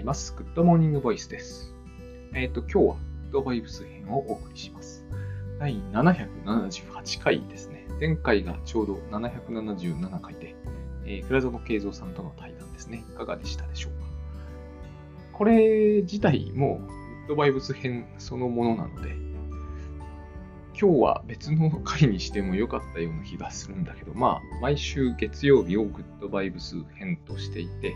います。グッドモーニングボイスです。えっ、ー、と、今日はグッドバイブス編をお送りします。第778回ですね。前回がちょうど777回で、えー、倉園佳三さんとの対談ですね。いかがでしたでしょうか？これ自体もグッドバイブス編そのものなので、今日は別の回にしても良かったような気がするんだけど、まあ、毎週月曜日をグッドバイブス編としていて、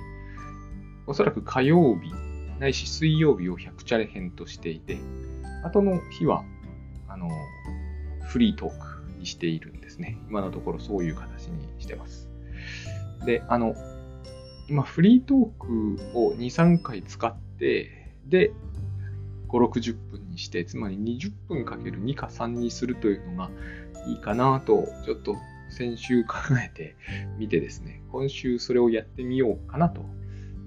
おそらく火曜日、ないし水曜日を100チャレ編としていて、後の日は、あの、フリートークにしているんですね。今のところそういう形にしてます。で、あの、今フリートークを2、3回使って、で、5、60分にして、つまり20分かける2か3にするというのがいいかなと、ちょっと先週考えてみてですね、今週それをやってみようかなと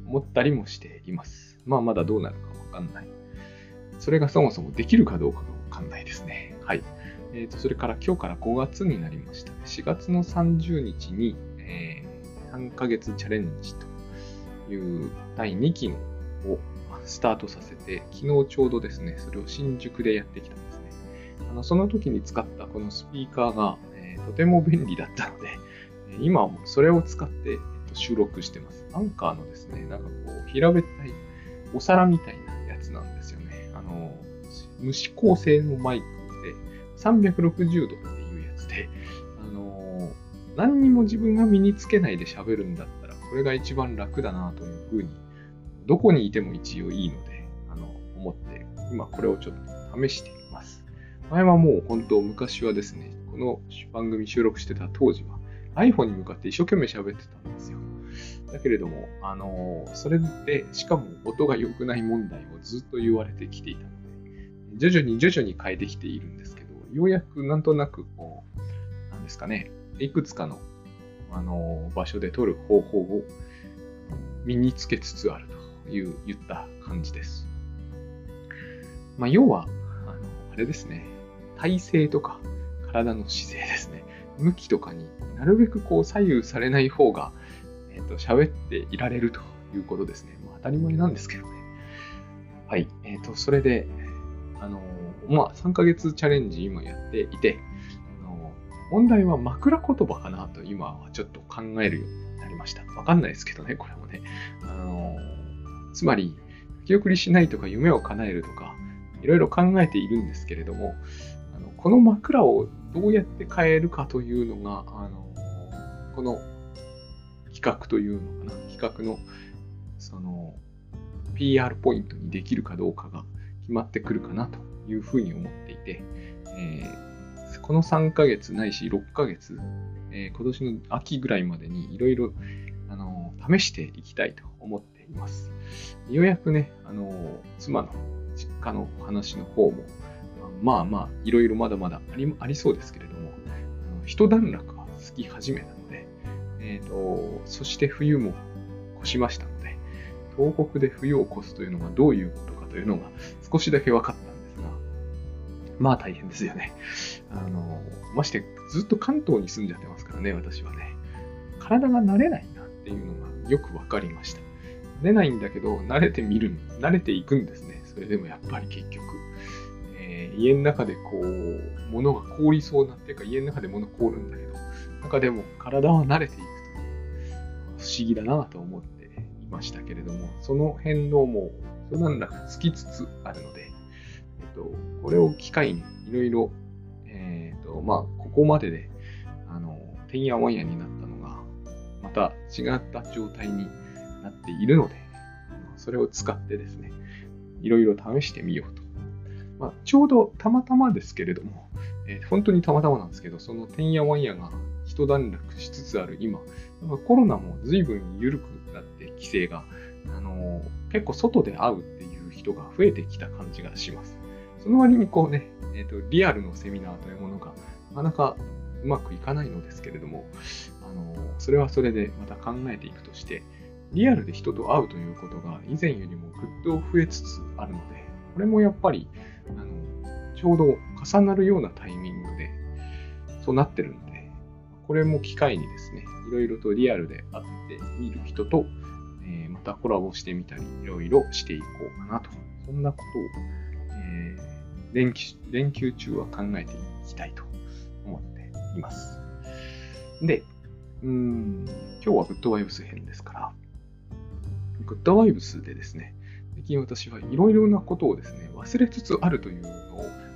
思ったりもしています。まあ、まだどうなるかわかんない。それがそもそもできるかどうかがわかんないですね。はい。えっ、ー、と、それから今日から5月になりました。4月の30日に、えー、3ヶ月チャレンジという第2期をスタートさせて、昨日ちょうどですね、それを新宿でやってきたんですね。あのその時に使ったこのスピーカーが、えー、とても便利だったので、今はもうそれを使って収録してます。アンカーのですね、なんかこう、平べったいお皿みたいなやつなんですよね。あの、無指向性のマイクで、360度っていうやつで、あの、何にも自分が身につけないで喋るんだったら、これが一番楽だなというふうに、どこにいても一応いいので、あの、思って、今これをちょっと試しています。前はもう本当昔はですね、この番組収録してた当時は iPhone に向かって一生懸命喋ってたんですよ。だけれども、あのそれで、しかも音が良くない問題をずっと言われてきていたので、徐々に徐々に変えてきているんですけど、ようやくなんとなくこう、なんですかね、いくつかの、あの場所で撮る方法を身につけつつあるという言った感じです。まあ、要は、あの、あれですね、体勢とか体の姿勢ですね、向きとかになるべくこう左右されない方がえ、ー、と、喋っていられるということですね。まあ、当たり前なんですけどね。はい。えっ、ー、と、それで、あのまあ、3ヶ月チャレンジ今やっていて、あの問題は枕言葉かなと今はちょっと考えるようになりました。わかんないですけどね、これもね。あのつまり、記送りしないとか夢を叶えるとか、いろいろ考えているんですけれども、あのこの枕をどうやって変えるかというのが、あのこの企画というのかな、企画のその PR ポイントにできるかどうかが決まってくるかなというふうに思っていて、えー、この3ヶ月ないし6ヶ月、えー、今年の秋ぐらいまでにいろいろ試していきたいと思っています。ようやくね、あの妻の実家の話の方も、まあまあ、いろいろまだまだありありそうですけれども、あの一段落はつき始めたえーと、そして冬も越しましたので、東北で冬を越すというのがどういうことかというのが少しだけ分かったんですが、まあ大変ですよね。あの、ましてずっと関東に住んじゃってますからね、私はね。体が慣れないなっていうのがよく分かりました。慣れないんだけど、慣れてみる、慣れていくんですね。それでもやっぱり結局。えー、家の中でこう、物が凍りそうなっていうか、家の中で物凍るんだけど、中でも体は慣れていくと不思議だなと思っていましたけれども、その辺のもう、そなんらつきつつあるので、えっと、これを機会にいろいろ、えっと、まあ、ここまでで、あの、てんやわんやになったのが、また違った状態になっているので、それを使ってですね、いろいろ試してみようと。まあ、ちょうどたまたまですけれども、えー、本当にたまたまなんですけど、そのてんやわんやが一段落しつつある今、コロナも随分緩くなって規制が、あの、結構外で会うっていう人が増えてきた感じがします。その割にこうね、えーと、リアルのセミナーというものがなかなかうまくいかないのですけれども、あの、それはそれでまた考えていくとして、リアルで人と会うということが以前よりもぐっと増えつつあるので、これもやっぱり、あのちょうど重なるようなタイミングで、そうなってるの、これも機会にですね、いろいろとリアルで会ってみる人と、えー、またコラボしてみたり、いろいろしていこうかなと。そんなことを、えー、連休連休中は考えていきたいと思っています。で、うん、今日はグッドワイブス編ですから、グッドワイブスでですね、最近私はいろいろなことをですね、忘れつつあるというのを、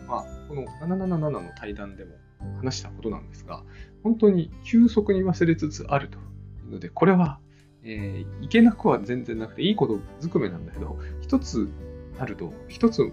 まあ、この777の対談でも話したことなんですが、本当に急速に忘れつつあるというので、これは、えー、いけなくは全然なくて、いいことずくめなんだけど、一つあると、一つ、あ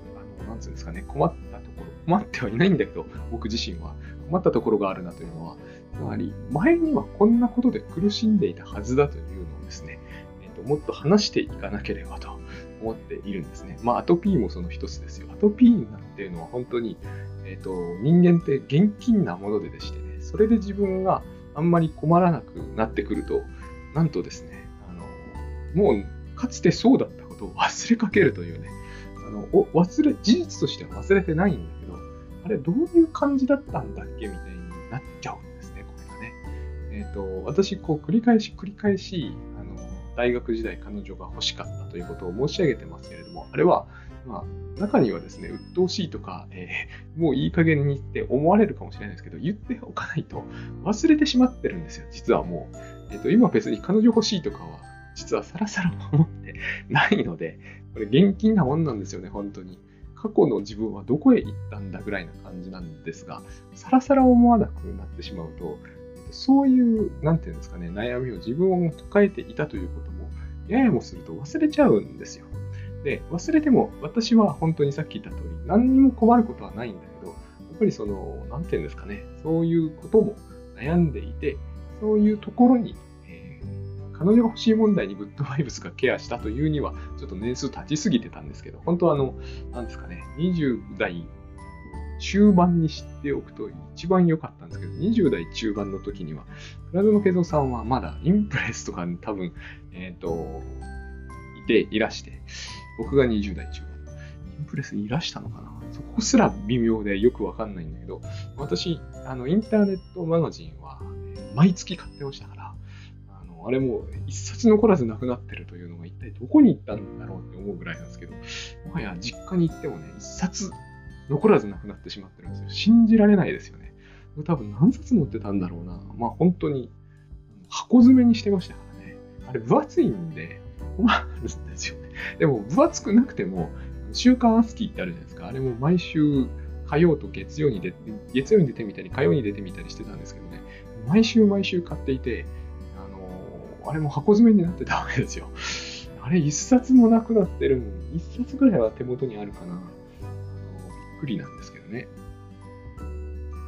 の、なんつうんですかね、困ったところ、困ってはいないんだけど、僕自身は困ったところがあるなというのは、つまり、前にはこんなことで苦しんでいたはずだというのをですね、えーと、もっと話していかなければと。思っているんですね。まあ、アトピーもその一つですよ。アトピーなんていうのは本当に、えっ、ー、と、人間って現金なものででしてね、それで自分があんまり困らなくなってくると、なんとですね、あの、もうかつてそうだったことを忘れかけるというね、あの忘れ、事実としては忘れてないんだけど、あれどういう感じだったんだっけみたいになっちゃうんですね、これがね。えっ、ー、と、私、こう、繰り返し繰り返し、大学時代彼女が欲しかったということを申し上げてますけれども、あれは、まあ、中にはですね、鬱陶しいとか、えー、もういい加減にって思われるかもしれないですけど、言っておかないと忘れてしまってるんですよ、実はもう。えっ、ー、と、今別に彼女欲しいとかは、実はさらさら思ってないので、これ現金なもんなんですよね、本当に。過去の自分はどこへ行ったんだぐらいな感じなんですが、さらさら思わなくなってしまうと、そういう、なんていうんですかね、悩みを自分を抱えていたということも、ややもすると忘れちゃうんですよ。で、忘れても私は本当にさっき言った通り、何にも困ることはないんだけど、やっぱりその、なんていうんですかね、そういうことも悩んでいて、そういうところに、え、彼女が欲しい問題にグッドバイブスがケアしたというには、ちょっと年数経ちすぎてたんですけど、本当はあの、なんですかね、20代中盤に知っておくと一番良かったんですけど、20代中盤の時には、プラズノケゾさんはまだインプレスとかに多分、えっ、ー、と、いていらして、僕が20代中盤。インプレスいらしたのかな？そこすら微妙でよくわかんないんだけど、私、あの、インターネットマガジンは毎月買ってましたから、あの、あれも一冊残らずなくなってるというのが一体どこに行ったんだろうって思うぐらいなんですけど、もはや実家に行ってもね、一冊残らずなくなってしまってるんですよ。信じられないですよね。多分何冊持ってたんだろうな。まあ本当に箱詰めにしてましたからね。あれ分厚いんで困るんですよね。でも、分厚くなくても、週刊アスキーってあるじゃないですか。あれも毎週火曜と月曜に出て、月曜に出てみたり、火曜に出てみたりしてたんですけどね。毎週毎週買っていて、あのー、あれも箱詰めになってたわけですよ。あれ一冊もなくなってるのに、一冊ぐらいは手元にあるかな。くりなんですけどね。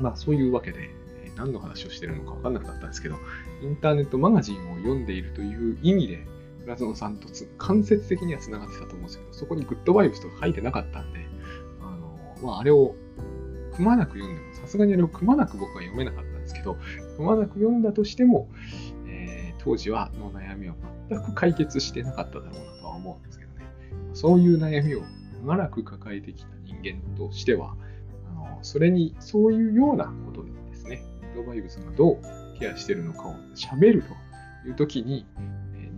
まあそういうわけで、何の話をしてるのか分かんなくなったんですけど、インターネットマガジンを読んでいるという意味で、ラズノさんと間接的には繋がってたと思うんですけど、そこにグッドバイブスとか書いてなかったんで、あの、まあ、あれをくまなく読んでも、さすがにあれをくまなく僕は読めなかったんですけど、くまなく読んだとしても、えー、当時はの悩みは全く解決してなかっただろうなとは思うんですけどね。そういう悩みを長らく抱えてきた間としては、あのそれに、そういうようなことでですね、グッドバイブスがどうケアしてるのかを喋るという時に、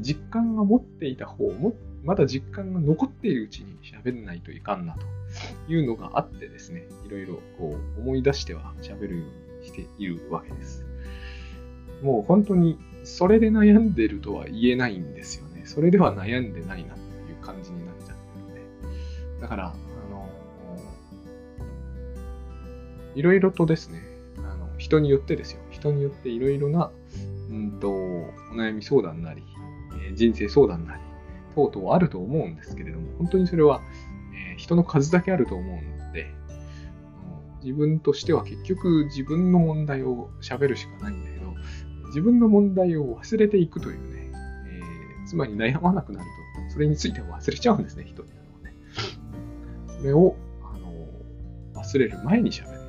実感が持っていた方も、まだ実感が残っているうちに喋らないといかんなというのがあってですね、いろいろこう思い出しては喋るようにしているわけです。もう本当にそれで悩んでるとは言えないんですよね。それでは悩んでないなっていう感じになっちゃってるんで。だから、いろいろとですね、あの人によってですよ。人によっていろいろな、うんと、お悩み相談なり、え人生相談なり、等々あると思うんですけれども、本当にそれは、え人の数だけあると思うので、自分としては結局自分の問題を喋るしかないんだけど、自分の問題を忘れていくというね、えー、つまり悩まなくなると、それについては忘れちゃうんですね、人っていうのはね。それを、あの忘れる前に喋らない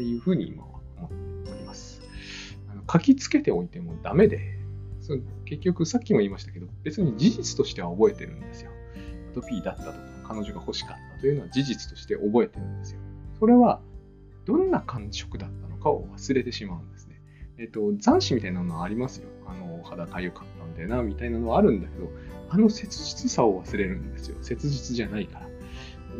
っていうふうに今は思っております。あの書きつけておいてもダメで、その結局さっきも言いましたけど、別に事実としては覚えてるんですよ。アトピーだったとか、彼女が欲しかったというのは事実として覚えてるんですよ。それは、どんな感触だったのかを忘れてしまうんですね。えっ、と、残死みたいなのはありますよ。あの、肌かゆかったんだよな、みたいなのはあるんだけど、あの切実さを忘れるんですよ。切実じゃないから。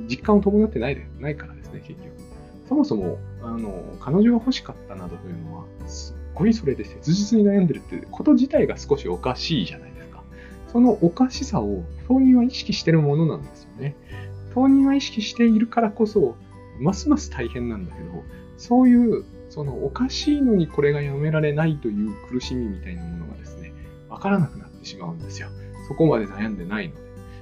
実感を伴ってないでないからですね、結局。そもそも、あの、彼女が欲しかったなどというのは、すっごいそれで切実に悩んでるってこと自体が少しおかしいじゃないですか。そのおかしさを当人は意識してるものなんですよね。当人は意識しているからこそ、ますます大変なんだけど、そういう、そのおかしいのにこれがやめられないという苦しみみたいなものがですね、わからなくなってしまうんですよ。そこまで悩んでないので。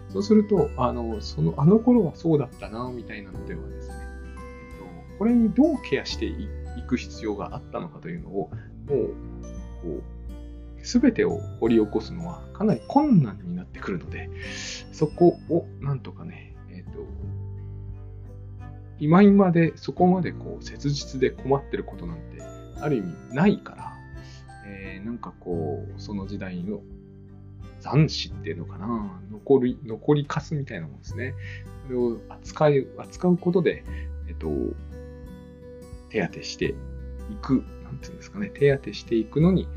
そうすると、あの、その、あの頃はそうだったな、みたいなのではですね、これにどうケアしていく必要があったのかというのを、もう、こう、すべてを掘り起こすのはかなり困難になってくるので、そこをなんとかね、えっ、と、今今でそこまでこう切実で困ってることなんてある意味ないから、えー、なんかこう、その時代の残死っていうのかな残り、残りかすみたいなもんですね。それを扱い、扱うことで、えっと、手当てしていく、なんていうんですかね、手当てしていくのに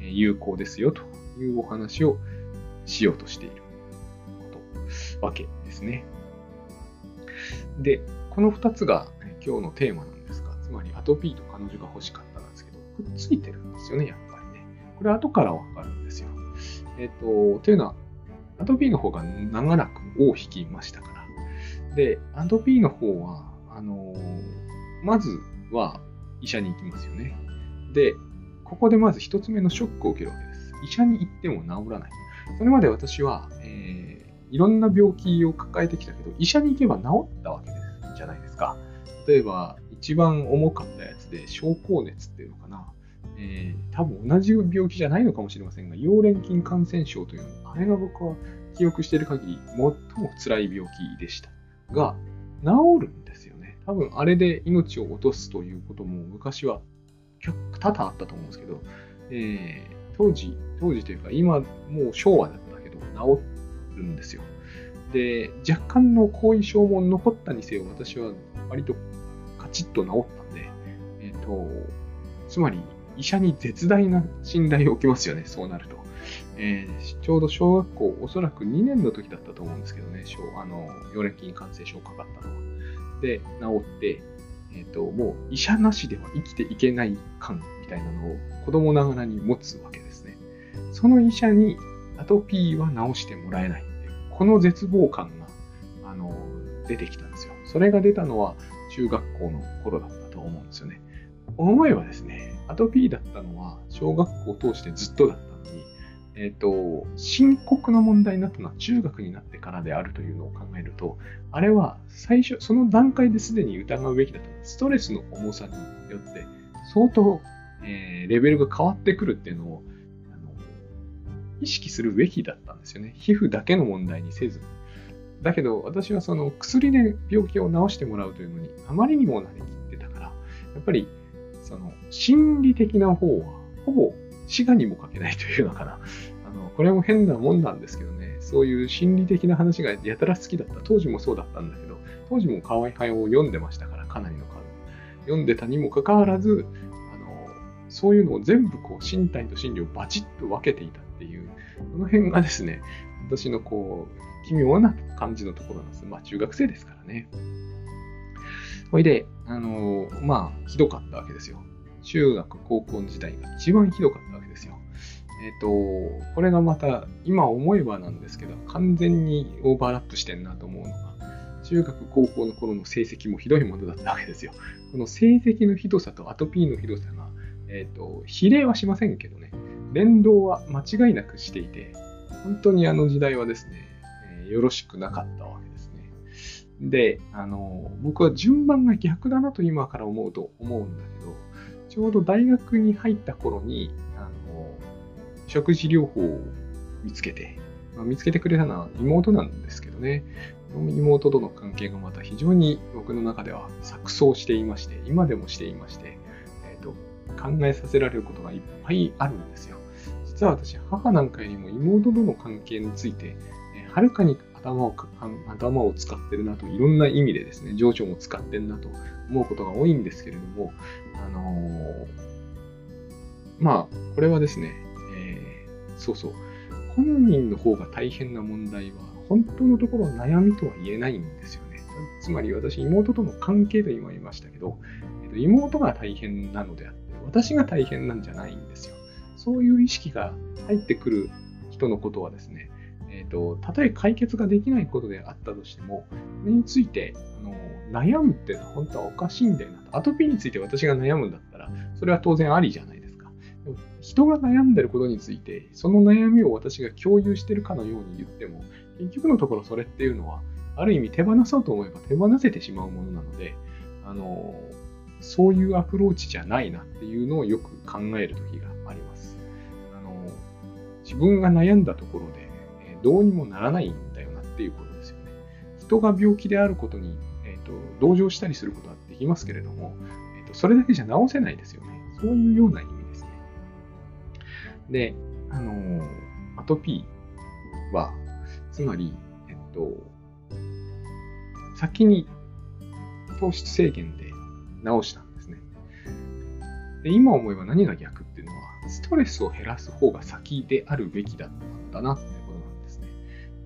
有効ですよというお話をしようとしていること、わけですね。で、この2つが今日のテーマなんですが、つまりアトピーと彼女が欲しかったなんですけど、くっついてるんですよね、やっぱりね。これ後からわかるんですよ。えっ、ー、と、というのは、アトピーの方が長らく尾を引きましたから。で、アトピーの方は、あのー、まずは医者に行きますよね。で、ここでまず一つ目のショックを受けるわけです。医者に行っても治らない。それまで私は、えー、いろんな病気を抱えてきたけど、医者に行けば治ったわけです。じゃないですか。例えば、一番重かったやつで、症候熱っていうのかな。えー、多分同じ病気じゃないのかもしれませんが、溶連菌感染症というの、あれが僕は記憶している限り、最も辛い病気でした。が、治るん。多分、あれで命を落とすということも昔は多々あったと思うんですけど、えー、当時、当時というか、今、もう昭和だったけど、治るんですよ。で、若干の後遺症も残ったにせよ、私は割とカチッと治ったんで、えっ、ー、と、つまり医者に絶大な信頼を置きますよね、そうなると。えー、ちょうど小学校、おそらく2年の時だったと思うんですけどね、あの、溶連菌感染症かかったのは。で、治って、えっ、ー、と、もう医者なしでは生きていけない感みたいなのを子供ながらに持つわけですね。その医者にアトピーは治してもらえない。この絶望感が、あの、出てきたんですよ。それが出たのは中学校の頃だったと思うんですよね。思えばですね、アトピーだったのは小学校を通してずっとだった、えっ、ー、と、深刻な問題になったのは中学になってからであるというのを考えると、あれは最初、その段階ですでに疑うべきだったストレスの重さによって相当、えー、レベルが変わってくるっていうのをあの意識するべきだったんですよね。皮膚だけの問題にせず。だけど、私はその薬で病気を治してもらうというのに、あまりにもなりきってたから、やっぱり、その、心理的な方は、ほぼ、死がにもかけないというのかな。これも変なもんなんですけどね、そういう心理的な話がやたら好きだった。当時もそうだったんだけど、当時も河合派を読んでましたから、かなりの数。読んでたにもかかわらず、あの、そういうのを全部こう、身体と心理をバチッと分けていたっていう、この辺がですね、私のこう、奇妙な感じのところなんです。まあ中学生ですからね。ほいで、あの、まあ、ひどかったわけですよ。中学、高校の時代が一番ひどかったわけですよ。えっ、ー、と、これがまた、今思えばなんですけど、完全にオーバーラップしてんなと思うのが、中学、高校の頃の成績もひどいものだったわけですよ。この成績のひどさとアトピーのひどさが、えっ、ー、と、比例はしませんけどね、連動は間違いなくしていて、本当にあの時代はですね、えー、よろしくなかったわけですね。で、あの、僕は順番が逆だなと今から思うと思うんだけど、ちょうど大学に入った頃に、食事療法を見つけて、まあ、見つけてくれたのは妹なんですけどね、妹との関係がまた非常に僕の中では錯綜していまして、今でもしていまして、えーと、考えさせられることがいっぱいあるんですよ。実は私、母なんかよりも妹との関係について、えはるかに頭を頭を使ってるなと、いろんな意味でですね、情緒も使ってるなと思うことが多いんですけれども、あのー、まあ、これはですね、そうそう、本人の方が大変な問題は、本当のところ悩みとは言えないんですよね。つまり私、妹との関係と今言いましたけど、えっと妹が大変なのであって、私が大変なんじゃないんですよ。そういう意識が入ってくる人のことはですね、えーと、たとえ解決ができないことであったとしても、それについてあの悩むっていうのは本当はおかしいんだよなと。アトピーについて私が悩むんだったら、それは当然ありじゃないですか。人が悩んでることについて、その悩みを私が共有してるかのように言っても、結局のところそれっていうのは、ある意味手放そうと思えば手放せてしまうものなので、あのそういうアプローチじゃないなっていうのをよく考える時があります。あの自分が悩んだところで、えどうにもならないんだよなっていうことですよね。人が病気であることに、えーと、同情したりすることはできますけれども、えーと、それだけじゃ治せないですよね。そういうような意味で。あのアトピーは、つまり、えっと、先に糖質制限で治したんですね。で今思えば何が逆っていうのは、ストレスを減らす方が先であるべきだったんだなってことなんですね。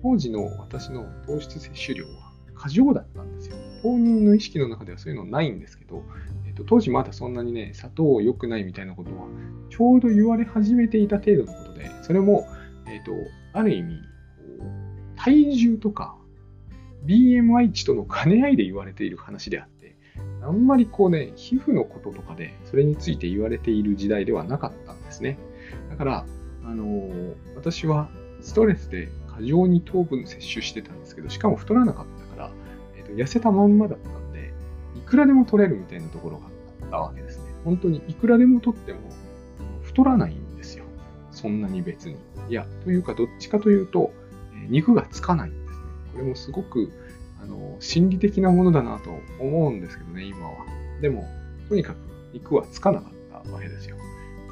当時の私の糖質摂取量は過剰だったんですよ。当人の意識の中ではそういうのないんですけど、えっと、当時まだそんなにね、砂糖良くないみたいなことは、ちょうど言われ始めていた程度のことで、それも、えっと、ある意味、体重とか BMI 値との兼ね合いで言われている話であって、あんまりこうね、皮膚のこととかでそれについて言われている時代ではなかったんですね。だから、あのー、私はストレスで過剰に糖分摂取してたんですけど、しかも太らなかったから、えーと、痩せたまんまだったん、くらでも取れるみたいなところがあったわけですね。本当にいくらでも取っても太らないんですよ。そんなに別に。いや、というかどっちかというと、肉がつかないんですねこれもすごくあの心理的なものだなと思うんですけどね、今は。でも、とにかく肉はつかなかったわけですよ。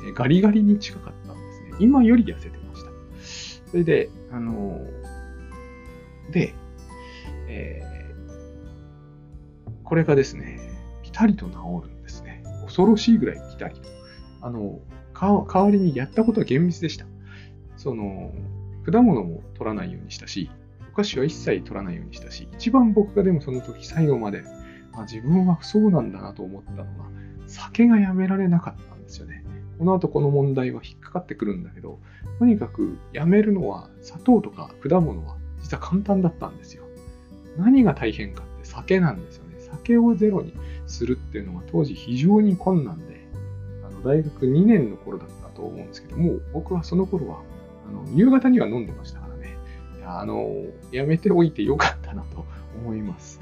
えガリガリに近かったんですね。今より痩せてました。それで、あので、えー、これがですね、ピタリと治るんですね。恐ろしいぐらいピタリと。あの、代わりにやったことは厳密でした。その、果物も取らないようにしたし、お菓子は一切取らないようにしたし、一番僕がでもその時最後まで、あ、自分はそうなんだなと思ったのが、酒がやめられなかったんですよね。この後この問題は引っかかってくるんだけど、とにかくやめるのは砂糖とか果物は実は簡単だったんですよ。何が大変かって酒なんですよね。酒をゼロにするっていうのは当時非常に困難で、あの大学2年の頃だったと思うんですけども、僕はその頃はあの夕方には飲んでましたからねあの、やめておいてよかったなと思います。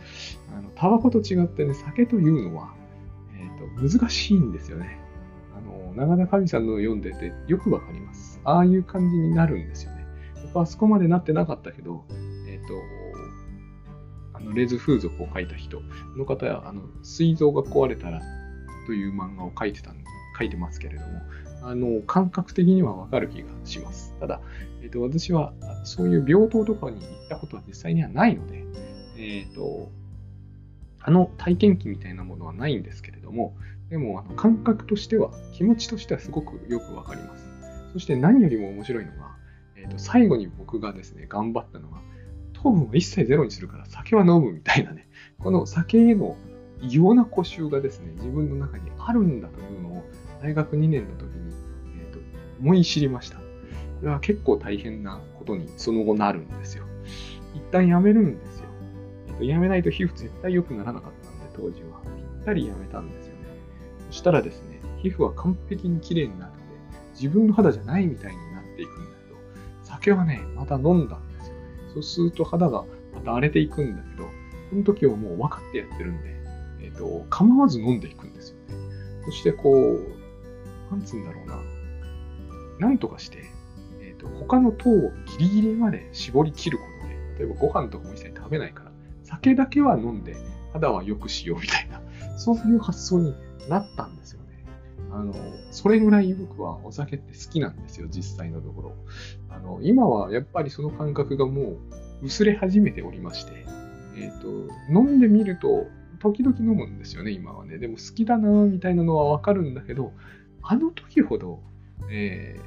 あの、タバコと違ってね、酒というのは、えっ、ー、と、難しいんですよね。あの、長田神さんの読んでてよくわかります。ああいう感じになるんですよね。僕はあそこまでなってなかったけど、の、レズ風俗を書いた人の方は、あの、膵臓が壊れたらという漫画を書いてたん書いてますけれども、あの、感覚的にはわかる気がします。ただ、えっ、ー、と、私はそういう病棟とかに行ったことは実際にはないので、えっ、ー、と、あの体験記みたいなものはないんですけれども、でも、あの感覚としては、気持ちとしてはすごくよくわかります。そして何よりも面白いのが、えっ、ー、と、最後に僕がですね、頑張ったのは、糖分を一切ゼロにするから酒は飲むみたいなね、この酒への異様な固執がですね、自分の中にあるんだというのを、大学2年の時に、えーと、思い知りました。これは結構大変なことにその後なるんですよ。一旦やめるんですよ。えーと、やめないと皮膚絶対良くならなかったんで、当時は。ぴったりやめたんですよね。そしたらですね、皮膚は完璧に綺麗になって、自分の肌じゃないみたいになっていくんだけど、酒はね、また飲んだそうすると肌がまた荒れていくんだけど、その時はもう分かってやってるんで、えっ、ー、と、構わず飲んでいくんですよね。そしてこう、なんつうんだろうな。なんとかして、えっ、ー、と、他の糖をギリギリまで絞り切ることで、例えばご飯とかも一切食べないから、酒だけは飲んで肌は良くしようみたいな、そういう発想になったんですよね。あの、それぐらい僕はお酒って好きなんですよ、実際のところ。あの、今はやっぱりその感覚がもう薄れ始めておりまして、えっ、ー、と、飲んでみると、時々飲むんですよね、今はね。でも好きだなみたいなのはわかるんだけど、あの時ほど、え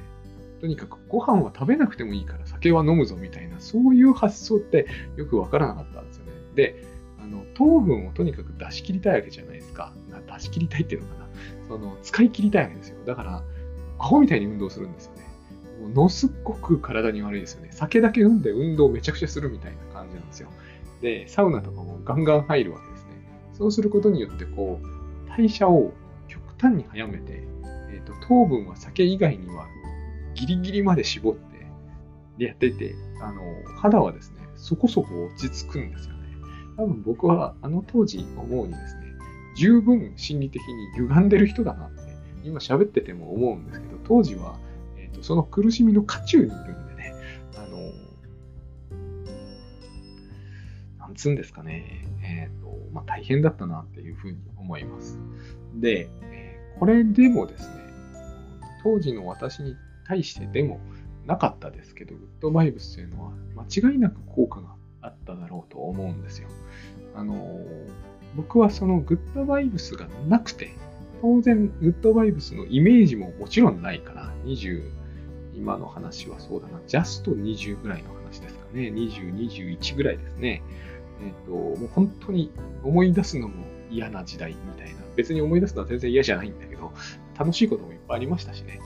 ー、とにかくご飯は食べなくてもいいから酒は飲むぞみたいな、そういう発想ってよくわからなかったんですよね。で、あの糖分をとにかく出し切りたいわけじゃないですか。出し切りたいっていうのかな。その使い切りたいわけですよ。だから、アホみたいに運動するんですよね。ものすっごく体に悪いですよね。酒だけ飲んで運動めちゃくちゃするみたいな感じなんですよ。で、サウナとかもガンガン入るわけですね。そうすることによって、こう、代謝を極端に早めて、えーと、糖分は酒以外にはギリギリまで絞ってでやってて、あの、肌はですね、そこそこ落ち着くんですよね。多分僕はあの当時思うにですね、十分心理的に歪んでる人だなって、今喋ってても思うんですけど、当時は、えーと、その苦しみの渦中にいるんでね、あの、なんつうんですかね、えっ、ー、と、まあ、大変だったなっていうふうに思います。で、えー、これでもですね、当時の私に対してでもなかったですけど、グッドバイブスというのは間違いなく効果があっただろうと思うんですよ。あの僕はそのグッドバイブスがなくて、当然グッドバイブスのイメージももちろんないから、20、今の話はそうだな、ジャスト20ぐらいの話ですかね、20、21ぐらいですね。えっ、ー、と、もう本当に思い出すのも嫌な時代みたいな。別に思い出すのは全然嫌じゃないんだけど、楽しいこともいっぱいありましたしね。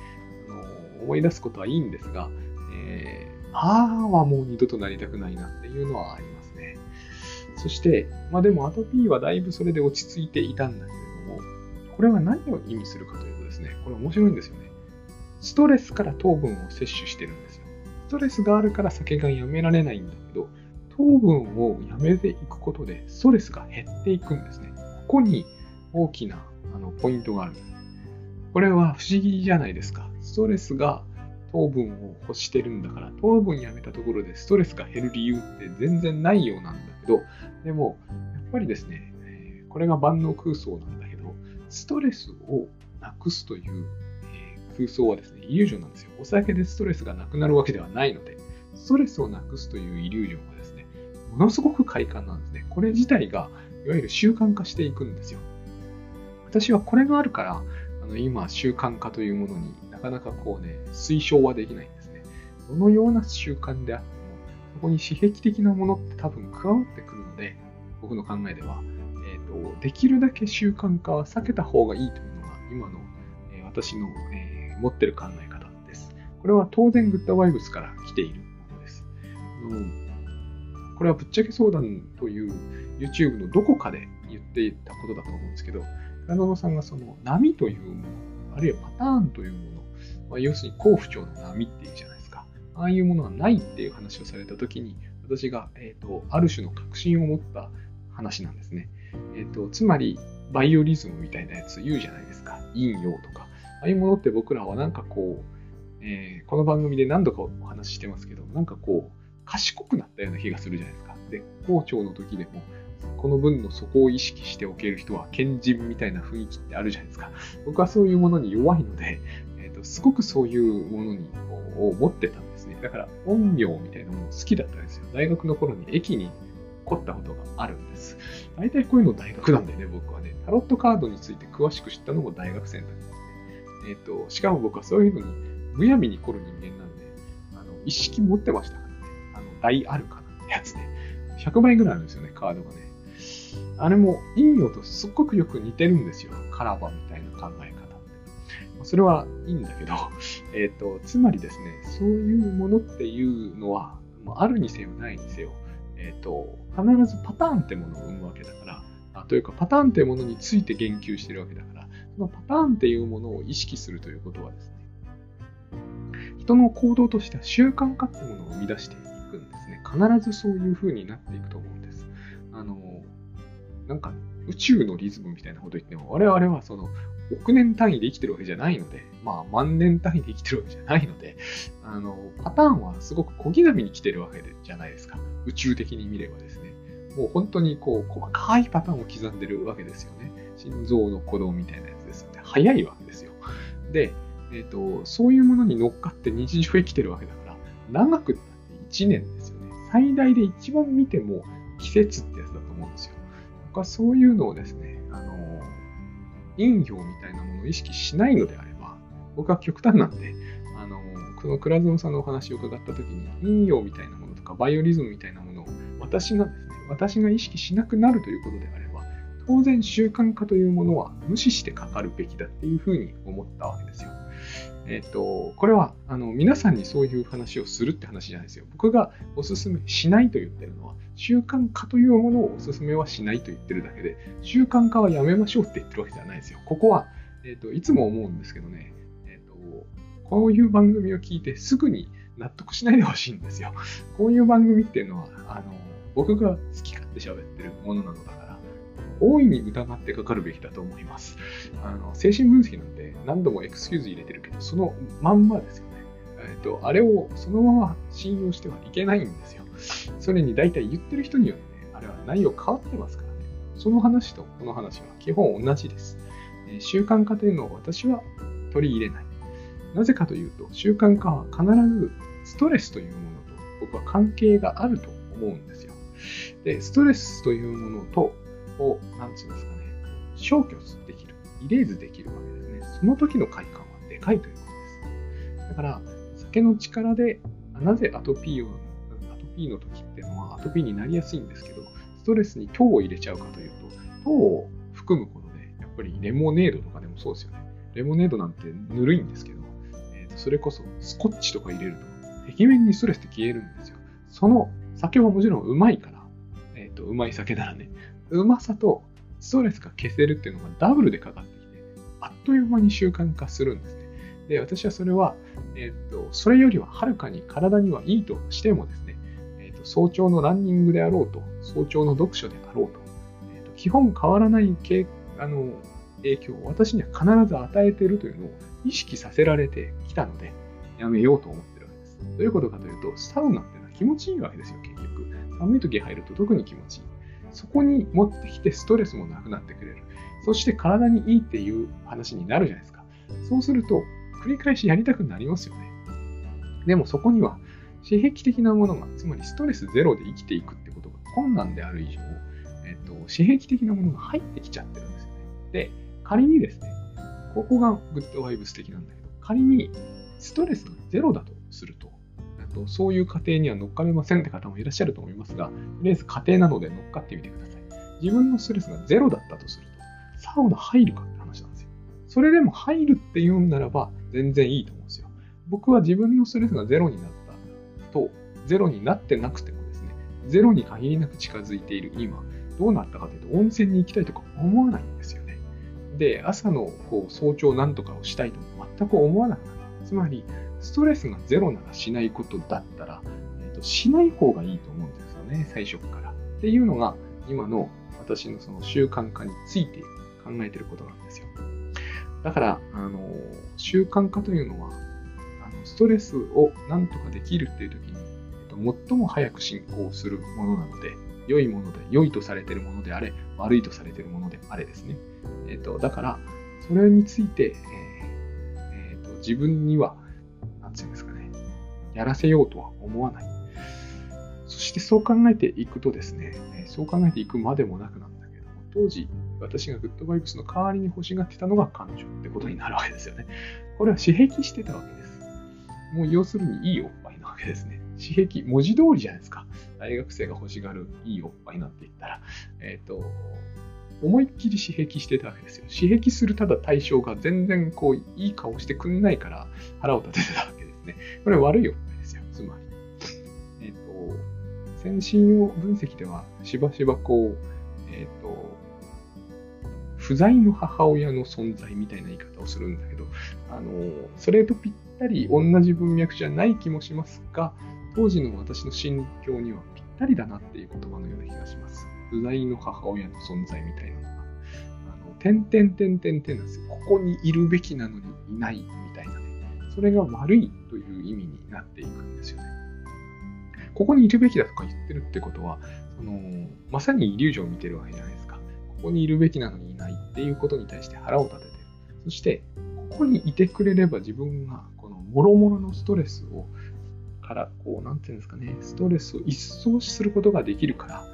あの思い出すことはいいんですが、えー、ああはもう二度となりたくないなっていうのはありますそして、まあでもアトピーはだいぶそれで落ち着いていたんだけれども、これは何を意味するかというとですね、これ面白いんですよね。ストレスから糖分を摂取してるんですよ。ストレスがあるから酒がやめられないんだけど、糖分をやめていくことでストレスが減っていくんですね。ここに大きなあのポイントがあるんです。これは不思議じゃないですか。ストレスが糖分を欲してるんだから、糖分やめたところでストレスが減る理由って全然ないようなんだけど、でも、やっぱりですね、これが万能空想なんだけど、ストレスをなくすという空想はですね、イリュージョンなんですよ。お酒でストレスがなくなるわけではないので、ストレスをなくすというイリュージョンはですね、ものすごく快感なんですね。これ自体が、いわゆる習慣化していくんですよ。私はこれがあるから、あの今、習慣化というものになかなかこうね、推奨はできないんですね。どのような習慣であっ、そこに刺激的なものって多分加わってくるので、僕の考えでは、えーと、できるだけ習慣化は避けた方がいいというのが、今の、えー、私の、えー、持ってる考え方です。これは当然グッドバイブスから来ているものです。これはぶっちゃけ相談という YouTube のどこかで言っていたことだと思うんですけど、倉野さんがその波というもの、あるいはパターンというもの、まあ、要するに好不調の波っていうじゃない。ああいうものはないっていう話をされたときに、私が、えーと、ある種の確信を持った話なんですね。えーと、つまり、バイオリズムみたいなやつ言うじゃないですか。陰陽とか。ああいうものって僕らはなんかこう、えー、この番組で何度かお話ししてますけど、なんかこう、賢くなったような気がするじゃないですか。で、校長の時でも、この文の底を意識しておける人は賢人みたいな雰囲気ってあるじゃないですか。僕はそういうものに弱いので、えーと、すごくそういうものにを持ってたんですだから、音量みたいなもの好きだったんですよ。大学の頃に駅に凝ったことがあるんです。大体こういうの大学なんでね、僕はね、タロットカードについて詳しく知ったのも大学生の時ですね。えっ、ー、と、しかも僕はそういうのにむやみに凝る人間なんで、あの、意識持ってましたからね。あの、大アルカナってやつね。100倍ぐらいあるんですよね、カードがね。あれも陰陽とすっごくよく似てるんですよ。カラバみたいな考え方。それはいいんだけど、えっ、ー、と、つまりですね、そういうものっていうのは、あるにせよないにせよ、えっ、ー、と、必ずパターンってものを生むわけだから、あというかパターンっていうものについて言及してるわけだから、そのパターンっていうものを意識するということはですね、人の行動としては習慣化ってものを生み出していくんですね。必ずそういう風になっていくと思うんです。あの、なんか宇宙のリズムみたいなこと言っても、我々はその億年単位で生きてるわけじゃないので、まあ万年単位で生きてるわけじゃないので、あの、パターンはすごく小刻みに来てるわけじゃないですか。宇宙的に見ればですね。もう本当にこう、細かいパターンを刻んでるわけですよね。心臓の鼓動みたいなやつですので、早いわけですよ。で、えっ、ー、と、そういうものに乗っかって日常生きてるわけだから、長くなって1年ですよね。最大で一番見ても季節ってやつだと思うんですよ。僕はそういうのをですね、あの、陰陽みたいなものを意識しないのであれば、僕は極端なんで、あの、その倉園さんのお話を伺った時に、陰陽みたいなものとか、バイオリズムみたいなものを私がですね、私が意識しなくなるということであれば、当然習慣化というものは無視してかかるべきだっていうふうに思ったわけですよ。えっ、と、これは、あの、皆さんにそういう話をするって話じゃないですよ。僕がおすすめしないと言ってるのは、習慣化というものをおすすめはしないと言ってるだけで、習慣化はやめましょうって言ってるわけじゃないですよ。ここは、えっ、と、いつも思うんですけどね、えっ、と、こういう番組を聞いてすぐに納得しないでほしいんですよ。こういう番組っていうのは、あの、僕が好き勝手喋ってるものなのだから、大いに疑ってかかるべきだと思います。あの精神分析なんて何度もエクスキューズ入れてるけど、そのまんまですよね。えっと、あれをそのまま信用してはいけないんですよ。それに大体言ってる人によってね、あれは内容変わってますからね。その話とこの話は基本同じです。え習慣化というのを私は取り入れない。なぜかというと、習慣化は必ずストレスというものと僕は関係があると思うんですよ。で、ストレスというものと、を、なんつうんですかね、消去できる、イレーズできるわけですね。その時の快感はでかいということです。だから、酒の力で、なぜアトピーを、アトピーの時っていうのはアトピーになりやすいんですけど、ストレスに糖を入れちゃうかというと、糖を含むことで、やっぱりレモネードとかでもそうですよね。レモネードなんてぬるいんですけど、えー、とそれこそスコッチとか入れると、壁面にストレスって消えるんですよ。その酒はもちろんうまいから、えっ、ー、と、うまい酒ならね、うまさとストレスが消せるっていうのがダブルでかかってきて、あっという間に習慣化するんですね。で、私はそれは、えっ、ー、と、それよりははるかに体にはいいとしてもですね、えっ、ー、と、早朝のランニングであろうと、早朝の読書であろうと、えっ、と、基本変わらないあの影響を私には必ず与えているというのを意識させられてきたので、やめようと思ってるわけです。どういうことかというと、サウナっていうのは気持ちいいわけですよ、結局。寒い時入ると特に気持ちいい。そこに持ってきてストレスもなくなってくれる。そして体にいいっていう話になるじゃないですか。そうすると、繰り返しやりたくなりますよね。でもそこには、刺激的なものが、つまりストレスゼロで生きていくってことが困難である以上、えっと、刺激的なものが入ってきちゃってるんですよね。で、仮にですね、ここがグッドワイブス的なんだけど、仮にストレスがゼロだとすると、と、そういう家庭には乗っかれませんって方もいらっしゃると思いますが、とりあえず家庭なので乗っかってみてください。自分のストレスがゼロだったとすると、サウナ入るかって話なんですよ。それでも入るって言うんならば、全然いいと思うんですよ。僕は自分のストレスがゼロになったと、ゼロになってなくてもですね、ゼロに限りなく近づいている今、どうなったかというと、温泉に行きたいとか思わないんですよね。で、朝のこう早朝なんとかをしたいとも全く思わなくなる。つまり、ストレスがゼロならしないことだったら、えーと、しない方がいいと思うんですよね、最初から。っていうのが、今の私のその習慣化について考えてることなんですよ。だから、あの、習慣化というのは、あのストレスをなんとかできるっていう時に、えーと、最も早く進行するものなので、良いもので、良いとされているものであれ、悪いとされているものであれですね。えっ、ー、と、だから、それについて、えーえーと自分にはつうんですかね、やらせようとは思わない。そしてそう考えていくとですね、そう考えていくまでもなくなんだけども、当時、私がグッドバイブスの代わりに欲しがってたのが彼女ってことになるわけですよね。これは刺激してたわけです。もう要するにいいおっぱいなわけですね。刺激、文字通りじゃないですか。大学生が欲しがるいいおっぱいなんて言ったら、えっ、ー、と、思いっきり刺激してたわけですよ。刺激するただ対象が全然こう、いい顔してくんないから腹を立ててたわけね。これ悪いおっぱいですよ、つまり。えっ、ー、と、先進用分析では、しばしばこう、えっ、ー、と、不在の母親の存在みたいな言い方をするんだけど、あの、それとぴったり同じ文脈じゃない気もしますが、当時の私の心境にはぴったりだなっていう言葉のような気がします。不在の母親の存在みたいなのが。あの、点々点々点なんですよ。ここにいるべきなのにいないそれが悪いという意味になっていくんですよね。ここにいるべきだとか言ってるってことは、そのまさにイリュージョンを見てるわけじゃないですか。ここにいるべきなのにいないっていうことに対して腹を立ててる。そして、ここにいてくれれば自分がこの諸々のストレスをから、こう、なんていうんですかね、ストレスを一掃することができるから、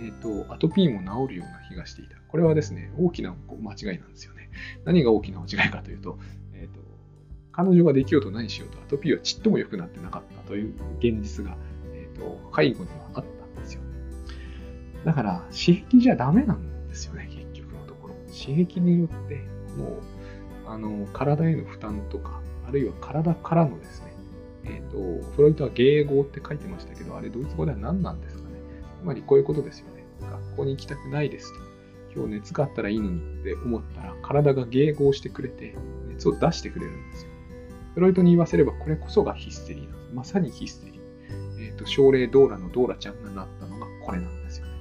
えっ、ー、と、アトピーも治るような気がしていた。これはですね、大きな間違いなんですよね。何が大きな間違いかという、と、彼女ができようと何しようとアトピーはちっとも良くなってなかったという現実が、えーと、介護にはあったんですよ。だから、刺激じゃダメなんですよね、結局のところ。刺激によって、もう、あの、体への負担とか、あるいは体からのですね、えっ、ー、と、フロイトは迎合って書いてましたけど、あれドイツ語では何なんですかね。つまりこういうことですよね。学校に行きたくないですと。今日熱があったらいいのにって思ったら、体が迎合してくれて、熱を出してくれるんですよ。フロイトに言わせれば、これこそがヒステリーなんです。まさにヒステリー。えっ、ー、と、症例ドーラのドーラちゃんがなったのがこれなんですよね。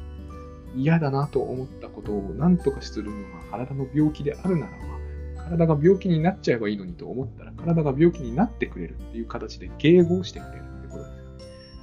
嫌だなと思ったことを何とかするのが体の病気であるならば、体が病気になっちゃえばいいのにと思ったら、体が病気になってくれるっていう形で迎合してくれるってことです。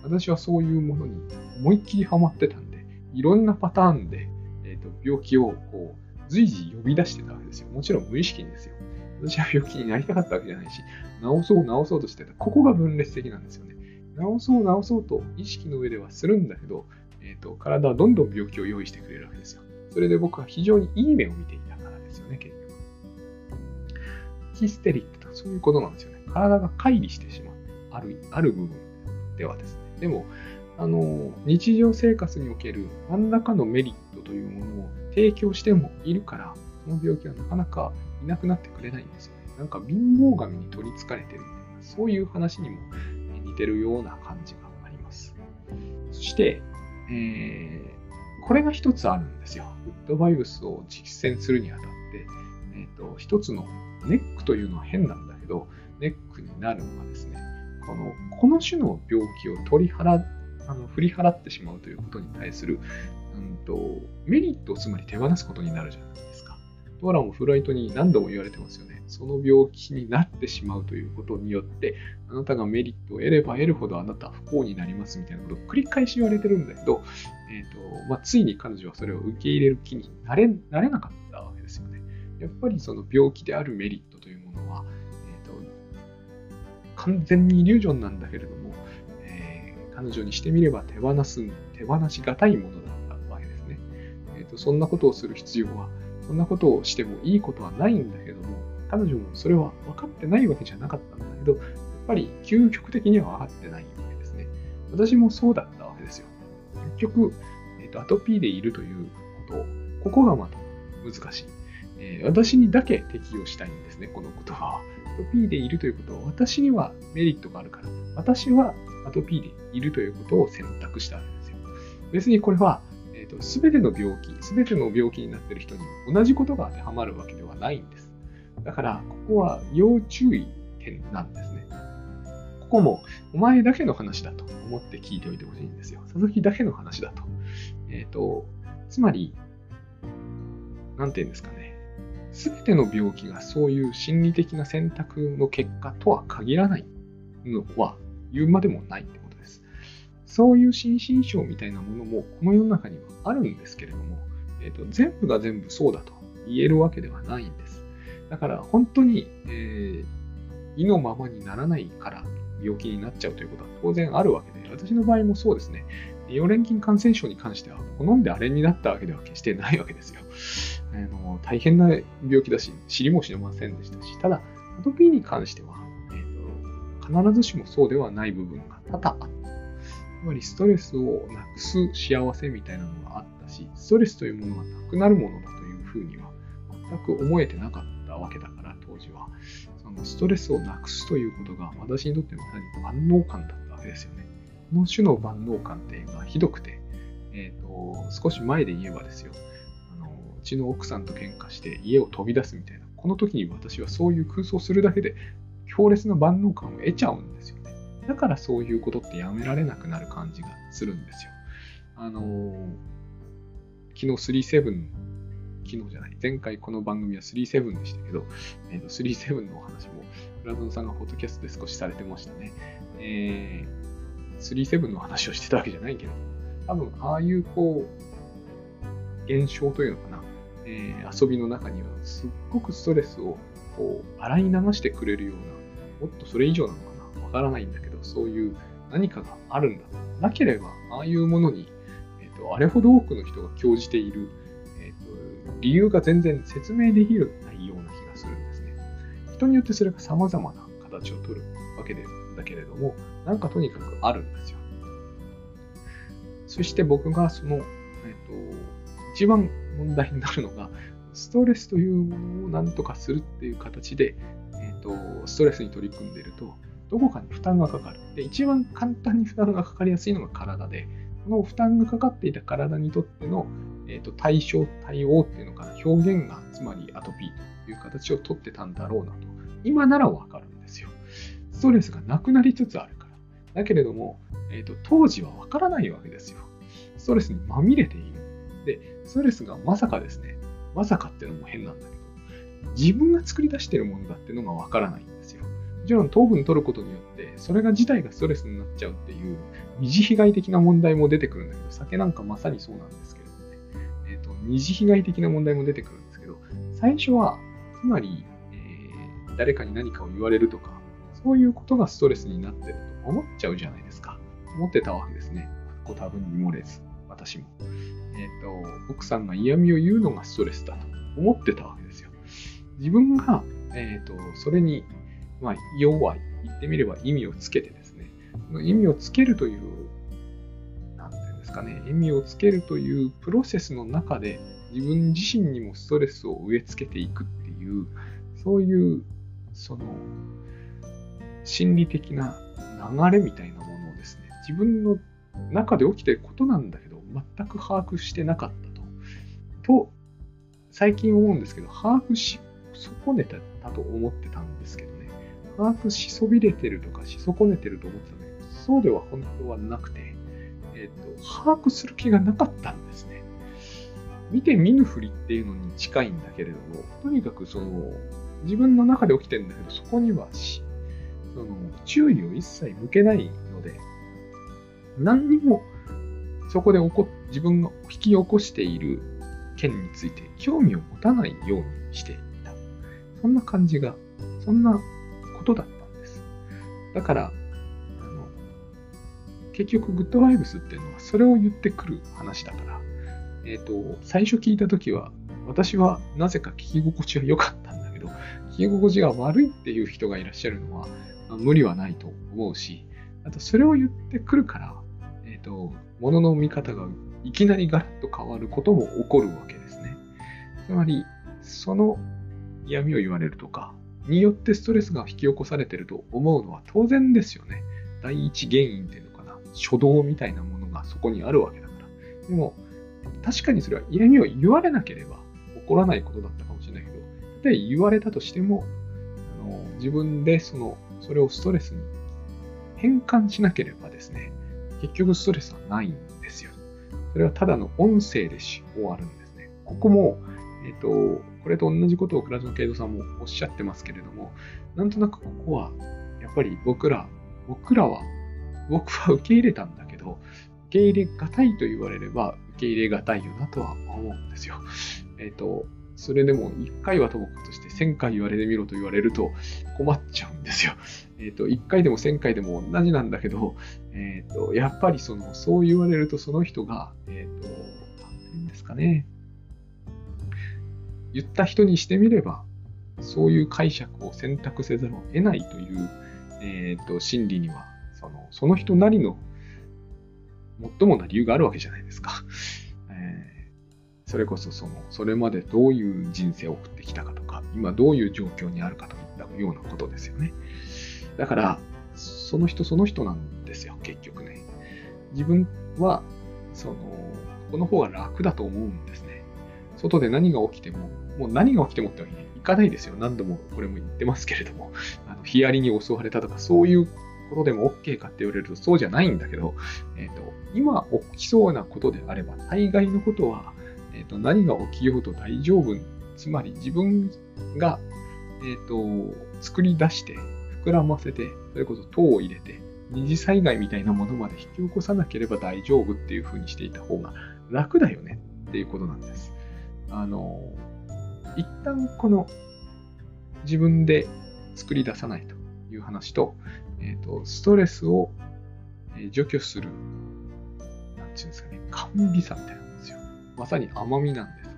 私はそういうものに思いっきりハマってたんで、いろんなパターンで、えーと、病気をこう随時呼び出してたわけですよ。もちろん無意識にですよ。私は病気になりたかったわけじゃないし、治そう治そうとしてた。ここが分裂的なんですよね。治そう治そうと意識の上ではするんだけど、えーと、体はどんどん病気を用意してくれるわけですよ。それで僕は非常にいい目を見ていたからですよね、結局。ヒステリックとそういうことなんですよね。体が乖離してしまう。ある、ある部分ではですね。でも、あの、日常生活における何らかのメリットというものを提供してもいるから、その病気はなかなかいなくなってくれないんですよね。なんか貧乏神に取り憑かれてるみたいな、そういう話にも似てるような感じがあります。そして、えー、これが一つあるんですよ。ウッドバイブスを実践するにあたって、えーと、一つのネックというのは変なんだけど、ネックになるのがですね、このこの種の病気を取り払あの振り払ってしまうということに対する、うんと、メリットをつまり手放すことになるじゃないですか。ドーラもフライトに何度も言われてますよね。その病気になってしまうということによって、あなたがメリットを得れば得るほどあなたは不幸になりますみたいなことを繰り返し言われてるんだけど、えーとまあ、ついに彼女はそれを受け入れる気になれなれなかったわけですよね。やっぱりその病気であるメリットというものは、えーと、完全にイリュージョンなんだけれどもえ、彼女にしてみれば手放す、手放しがたいものだったわけですね。えーと、そんなことをする必要は、そんなことをしてもいいことはないんだけども、彼女もそれは分かってないわけじゃなかったんだけど、やっぱり究極的には分かってないわけですね。私もそうだったわけですよ。結局、えーと、アトピーでいるということ、ここがまた難しい。え、私にだけ適用したいんですね、この言葉は。アトピーでいるということは、私にはメリットがあるから、私はアトピーでいるということを選択したわけですよ。別にこれは、えーと、全ての病気、全ての病気になっている人に同じことが当てはまるわけではないんです。だから、ここは要注意点なんですね。ここも、お前だけの話だと思って聞いておいてほしいんですよ。佐々木だけの話だと。えっ、ー、と、つまり、なんて言うんですかね。すべての病気がそういう心理的な選択の結果とは限らないのは言うまでもないって。そういう心身症みたいなものもこの世の中にはあるんですけれども、えーと、全部が全部そうだと言えるわけではないんです。だから本当に、えー、意のままにならないから病気になっちゃうということは当然あるわけで、私の場合もそうですね。溶連菌感染症に関しては、好んであれになったわけでは決してないわけですよ。あの大変な病気だし、知りもしれませんでしたし、ただ、アトピーに関しては、えーと必ずしもそうではない部分が多々あった。つまりストレスをなくす幸せみたいなのがあったし、ストレスというものがなくなるものだというふうには全く思えてなかったわけだから、当時は。そのストレスをなくすということが私にとってまさに万能感だったわけですよね。この種の万能感っていうのはひどくて、え、ー、と、少し前で言えばですよ、あの、うちの奥さんと喧嘩して家を飛び出すみたいな、この時に私はそういう空想するだけで強烈な万能感を得ちゃうんですよ。だからそういうことってやめられなくなる感じがするんですよ。あのー、昨日37、昨日じゃない、前回この番組は37でしたけど、えー、と37のお話も、プラゾンさんがポッドキャストで少しされてましたね。えー、37の話をしてたわけじゃないけど、多分、ああいうこう、現象というのかな、えー、遊びの中にはすっごくストレスをこう洗い流してくれるようなもっとそれ以上なのかな。わからないんだけど、そういう何かがあるんだ。なければ、ああいうものに、えーと、あれほど多くの人が興じている、えーと、理由が全然説明できるないような気がするんですね。人によってそれが様々な形を取るわけでだけれども、なんかとにかくあるんですよ。そして僕がその、えっ、と、一番問題になるのが、ストレスというものを何とかするっていう形で、えっ、と、ストレスに取り組んでいると、どこかに負担がかかる。で、一番簡単に負担がかかりやすいのが体で、その負担がかかっていた体にとっての、えーと、対象、対応っていうのかな、表現が、つまりアトピーという形をとってたんだろうなと。今ならわかるんですよ。ストレスがなくなりつつあるから。だけれども、えーと、当時はわからないわけですよ。ストレスにまみれている。で、ストレスがまさかですね、まさかっていうのも変なんだけど、自分が作り出しているものだっていうのがわからないもちろん糖分取ることによって、それが自体がストレスになっちゃうっていう二次被害的な問題も出てくるんだけど、酒なんかまさにそうなんですけどね。えっ、ー、と、二次被害的な問題も出てくるんですけど、最初は、つまり、えー、誰かに何かを言われるとか、そういうことがストレスになってると思っちゃうじゃないですか。思ってたわけですね。ご多分に漏れず、私も。えっ、ー、と、奥さんが嫌味を言うのがストレスだと思ってたわけですよ。自分が、えっ、と、それにまあ、要は言ってみれば意味をつけてですね、意味をつけるという、なんていうんですかね、意味をつけるというプロセスの中で自分自身にもストレスを植え付けていくっていう、そういう、その、心理的な流れみたいなものをですね、自分の中で起きてることなんだけど、全く把握してなかったと。と、最近思うんですけど、把握し損ねたと思ってたんですけど、把握しそびれてるとかし損ねてると思ってたんだけど、そうでは本当はなくて、えっ、と、把握する気がなかったんですね。見て見ぬふりっていうのに近いんだけれども、とにかくその、自分の中で起きてるんだけど、そこにはし、その、注意を一切向けないので、何にも、そこで起こ、自分が引き起こしている件について興味を持たないようにしていた。そんな感じが、そんなことだったんです。だから、あの、結局グッドバイブスっていうのはそれを言ってくる話だから、えっ、ー、と、最初聞いたときは、私はなぜか聞き心地は良かったんだけど、聞き心地が悪いっていう人がいらっしゃるのは、まあ、無理はないと思うし、あとそれを言ってくるから、えっ、ー、と、物の見方がいきなりガラッと変わることも起こるわけですね。つまり、その嫌味を言われるとか、によってストレスが引き起こされていると思うのは当然ですよね。第一原因っていうのかな。初動みたいなものがそこにあるわけだから。でも、確かにそれは嫌味を言われなければ起こらないことだったかもしれないけど、例えば言われたとしても、あの自分でその、それをストレスに変換しなければですね、結局ストレスはないんですよ。それはただの音声で終わるんですね。ここも、えっ、ー、と、これと同じことを倉島慶三さんもおっしゃってますけれども、なんとなくここは、やっぱり僕ら、僕らは、僕は受け入れたんだけど、受け入れがたいと言われれば、受け入れがたいよなとは思うんですよ。えっ、ー、と、それでも1回はともかくとして1000回言われてみろと言われると困っちゃうんですよ。えっ、ー、と、1回でも1000回でも同じなんだけど、えっ、ー、と、やっぱりその、そう言われるとその人が、えっ、と、なんて言うんですかね。言った人にしてみれば、そういう解釈を選択せざるを得ないという、えーと、心理にはその、その人なりの最もな理由があるわけじゃないですか。えー、それこそその、それまでどういう人生を送ってきたかとか、今どういう状況にあるかといったようなことですよね。だから、その人その人なんですよ、結局ね。自分は、その、この方が楽だと思うんですね。外で何が起きても、もう何が起きてもってわけにいかないですよ。何度もこれも言ってますけれども、あのヒアリに襲われたとか、そういうことでも OK かって言われるとそうじゃないんだけど、え、ー、と、今起きそうなことであれば、大概のことは、え、ー、と、何が起きようと大丈夫。つまり自分が、えっ、ー、と、作り出して、膨らませて、それこそ糖を入れて、二次災害みたいなものまで引き起こさなければ大丈夫っていうふうにしていた方が楽だよねっていうことなんです。あの、一旦この自分で作り出さないという話と、えっ、ー、と、ストレスを除去する、なんていうんですかね、甘美さみたいなんですよ。まさに甘みなんですが、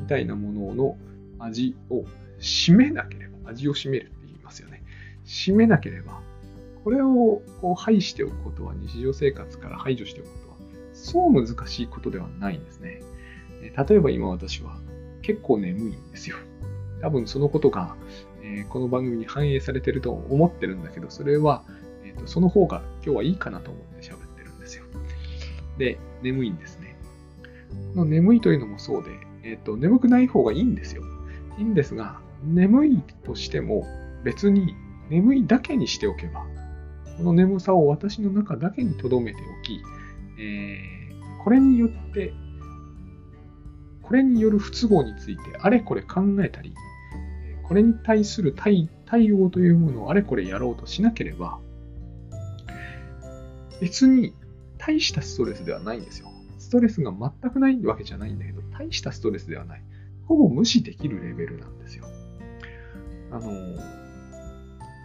みたいなものの味を締めなければ、味を締めるって言いますよね。締めなければ、これをこう排しておくことは、日常生活から排除しておくことは、そう難しいことではないんですね。例えば今私は結構眠いんですよ。多分そのことが、えー、この番組に反映されてると思ってるんだけど、それは、えーと、その方が今日はいいかなと思って喋ってるんですよ。で、眠いんですね。この眠いというのもそうで、えっ、ー、と、眠くない方がいいんですよ。いいんですが、眠いとしても別に眠いだけにしておけば、この眠さを私の中だけに留めておき、えー、これによって、これによる不都合についてあれこれ考えたり、これに対する対対応というものをあれこれやろうとしなければ、別に大したストレスではないんですよ。ストレスが全くないわけじゃないんだけど、大したストレスではない。ほぼ無視できるレベルなんですよ。あの、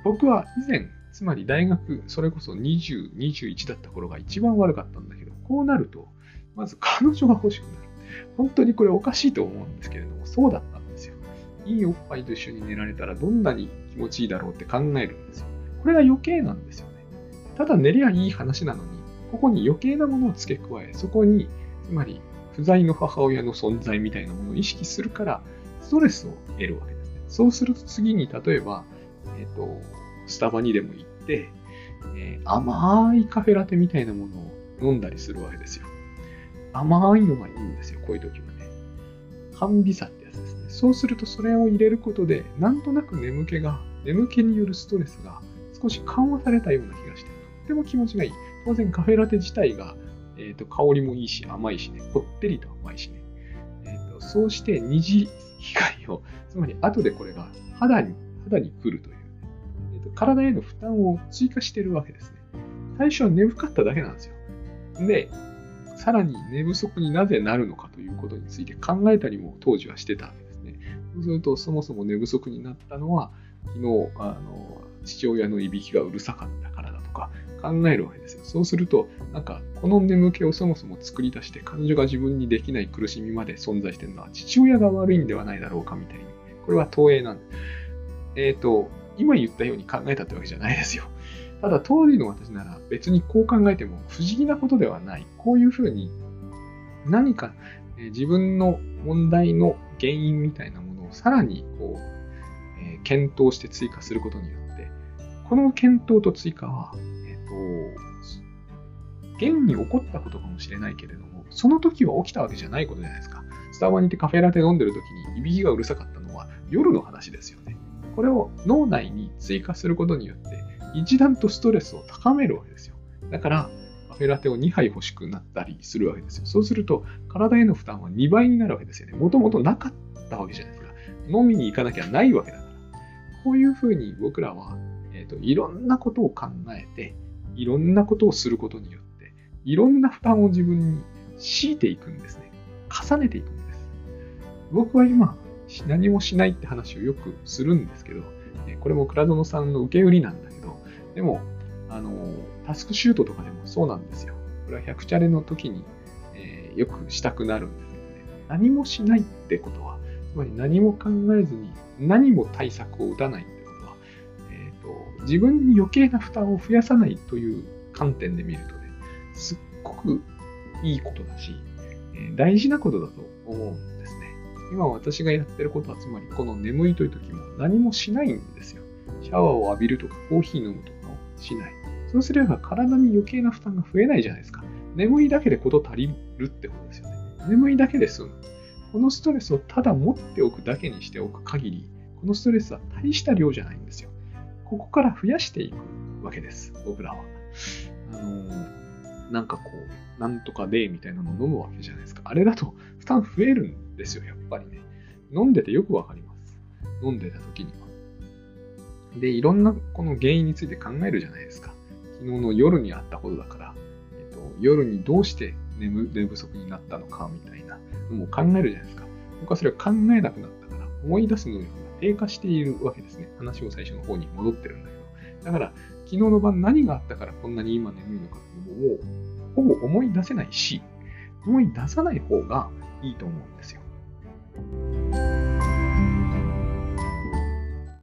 僕は以前、つまり大学、それこそ20、21だった頃が一番悪かったんだけど、こうなると、まず彼女が欲しくなる。本当にこれおかしいと思うんですけれども、そうだったんですよ。いいおっぱいと一緒に寝られたらどんなに気持ちいいだろうって考えるんですよ。これが余計なんですよね。ただ寝りゃいい話なのに、ここに余計なものを付け加え、そこに、つまり不在の母親の存在みたいなものを意識するから、ストレスを得るわけですね。そうすると次に、例えば、えっ、ー、と、スタバにでも行って、えー、甘いカフェラテみたいなものを飲んだりするわけですよ。甘いのがいいんですよ、こういう時はね。半微差ってやつですね。そうするとそれを入れることで、なんとなく眠気が、眠気によるストレスが少し緩和されたような気がして、とっても気持ちがいい。当然カフェラテ自体が、えーと、香りもいいし、甘いしね、こってりと甘いしね。えーと、そうして二次光を、つまり後でこれが肌に肌に来るという、えーと、体への負担を追加してるわけですね。最初は眠かっただけなんですよ。で、さらに寝不足になぜなるのかということについて考えたりも当時はしてたわけですね。そうすると、そもそも寝不足になったのは、昨日、あの、父親のいびきがうるさかったからだとか考えるわけですよ。そうすると、なんか、この眠気をそもそも作り出して、彼女が自分にできない苦しみまで存在してるのは父親が悪いんではないだろうかみたいに。これは投影なんで。えっ、ー、と、今言ったように考えたってわけじゃないですよ。ただ当時の私なら別にこう考えても不思議なことではない。こういうふうに何か自分の問題の原因みたいなものをさらにこう、えー、検討して追加することによって、この検討と追加は、えっ、ー、と、現に起こったことかもしれないけれども、その時は起きたわけじゃないことじゃないですか。スタバに行ってカフェラテ飲んでる時にいびきがうるさかったのは夜の話ですよね。これを脳内に追加することによって、一段とストレスを高めるわけですよ。だから、カフェラテを2杯欲しくなったりするわけですよ。そうすると、体への負担は2倍になるわけですよね。もともとなかったわけじゃないですか。飲みに行かなきゃないわけだから。こういうふうに僕らは、えーと、いろんなことを考えて、いろんなことをすることによって、いろんな負担を自分に強いていくんですね。重ねていくんです。僕は今、何もしないって話をよくするんですけど、これも倉園さんの受け売りなんだ、でも、あの、タスクシュートとかでもそうなんですよ。これは100チャレの時に、えー、よくしたくなるんですけどね。何もしないってことは、つまり何も考えずに何も対策を打たないってことは、えーと、自分に余計な負担を増やさないという観点で見るとね、すっごくいいことだし、えー、大事なことだと思うんですね。今私がやってることは、つまりこの眠いという時も何もしないんですよ。シャワーを浴びるとかコーヒー飲むとかしない。そうすれば体に余計な負担が増えないじゃないですか。眠いだけでこと足りるってことですよね。眠いだけで済む。このストレスをただ持っておくだけにしておく限り、このストレスは大した量じゃないんですよ。ここから増やしていくわけです、僕らは。あのー、なんかこう、なんとかでみたいなのを飲むわけじゃないですか。あれだと負担増えるんですよ、やっぱりね。飲んでてよくわかります。飲んでた時には。で、いろんなこの原因について考えるじゃないですか。昨日の夜にあったことだから、えっと、夜にどうして眠寝不足になったのかみたいなのも考えるじゃないですか。僕はそれを考えなくなったから、思い出す能力が低下しているわけですね。話を最初の方に戻ってるんだけど。だから、昨日の晩何があったからこんなに今眠いのかっていうのを、ほぼ思い出せないし、思い出さない方がいいと思うんですよ。